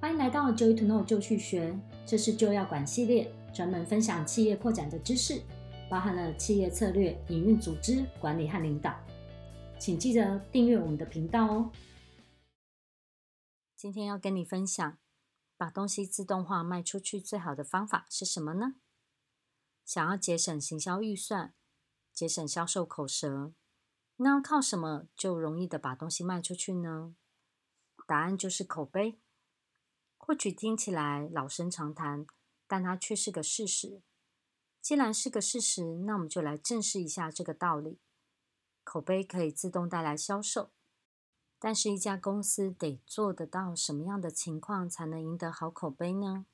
欢迎来到 Joy to Know 就去学，这是就要管系列，专门分享企业扩展的知识，包含了企业策略、营运、组织管理和领导。请记得订阅我们的频道哦。今天要跟你分享，把东西自动化卖出去最好的方法是什么呢？想要节省行销预算，节省销售口舌，那要靠什么就容易的把东西卖出去呢？答案就是口碑。或许听起来老生常谈，但它却是个事实。既然是个事实，那我们就来正视一下这个道理。口碑可以自动带来销售，但是一家公司得做得到什么样的情况才能赢得好口碑呢？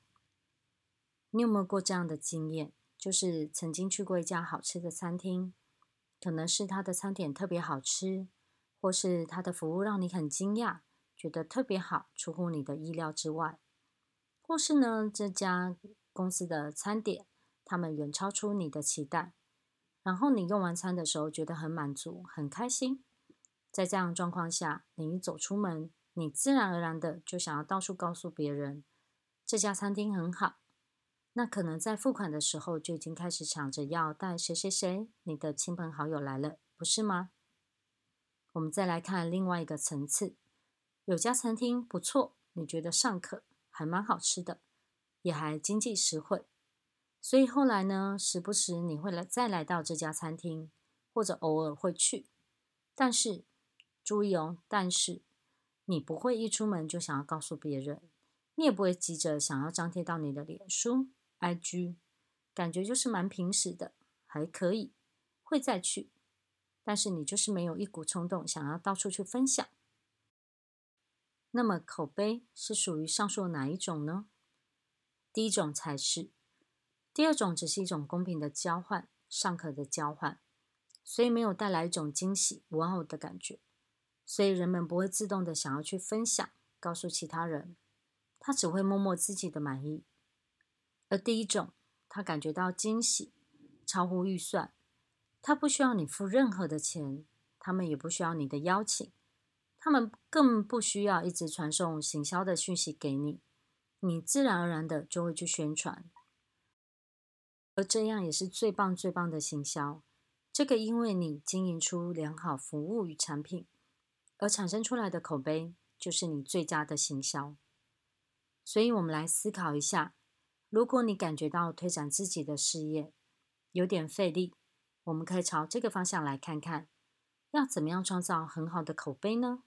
你有没有过这样的经验？就是曾经去过一家好吃的餐厅，可能是他的餐点特别好吃，或是他的服务让你很惊讶，觉得特别好，出乎你的意料之外，或是呢，这家公司的餐点，他们远超出你的期待，然后你用完餐的时候觉得很满足、很开心。在这样状况下，你一走出门，你自然而然的就想要到处告诉别人，这家餐厅很好。那可能在付款的时候就已经开始抢着要带谁谁谁，你的亲朋好友来了，不是吗？我们再来看另外一个层次，有家餐厅不错，你觉得尚可，还蛮好吃的，也还经济实惠，所以后来呢，时不时你会来再来到这家餐厅，或者偶尔会去。但是注意哦，但是你不会一出门就想要告诉别人，你也不会急着想要张贴到你的脸书。IG 感觉就是蛮平时的，还可以，会再去，但是你就是没有一股冲动想要到处去分享。那么口碑是属于上述哪一种呢？第一种才是，第二种只是一种公平的交换，尚可的交换，所以没有带来一种惊喜、哇哦的感觉，所以人们不会自动的想要去分享，告诉其他人，他只会默默自己的满意。而第一种，他感觉到惊喜，超乎预算，他不需要你付任何的钱，他们也不需要你的邀请，他们更不需要一直传送行销的讯息给你，你自然而然的就会去宣传，而这样也是最棒最棒的行销。这个因为你经营出良好服务与产品，而产生出来的口碑，就是你最佳的行销。所以，我们来思考一下。如果你感觉到推展自己的事业有点费力，我们可以朝这个方向来看看，要怎么样创造很好的口碑呢？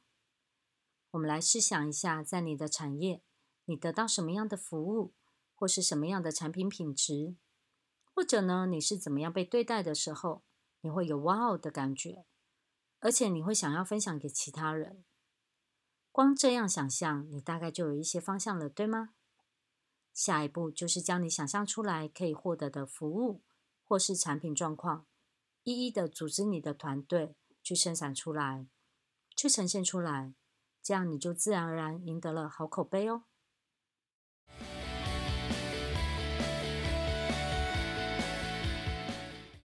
我们来试想一下，在你的产业，你得到什么样的服务，或是什么样的产品品质，或者呢，你是怎么样被对待的时候，你会有哇哦的感觉，而且你会想要分享给其他人。光这样想象，你大概就有一些方向了，对吗？下一步就是将你想象出来可以获得的服务或是产品状况，一一的组织你的团队去生产出来，去呈现出来，这样你就自然而然赢得了好口碑哦。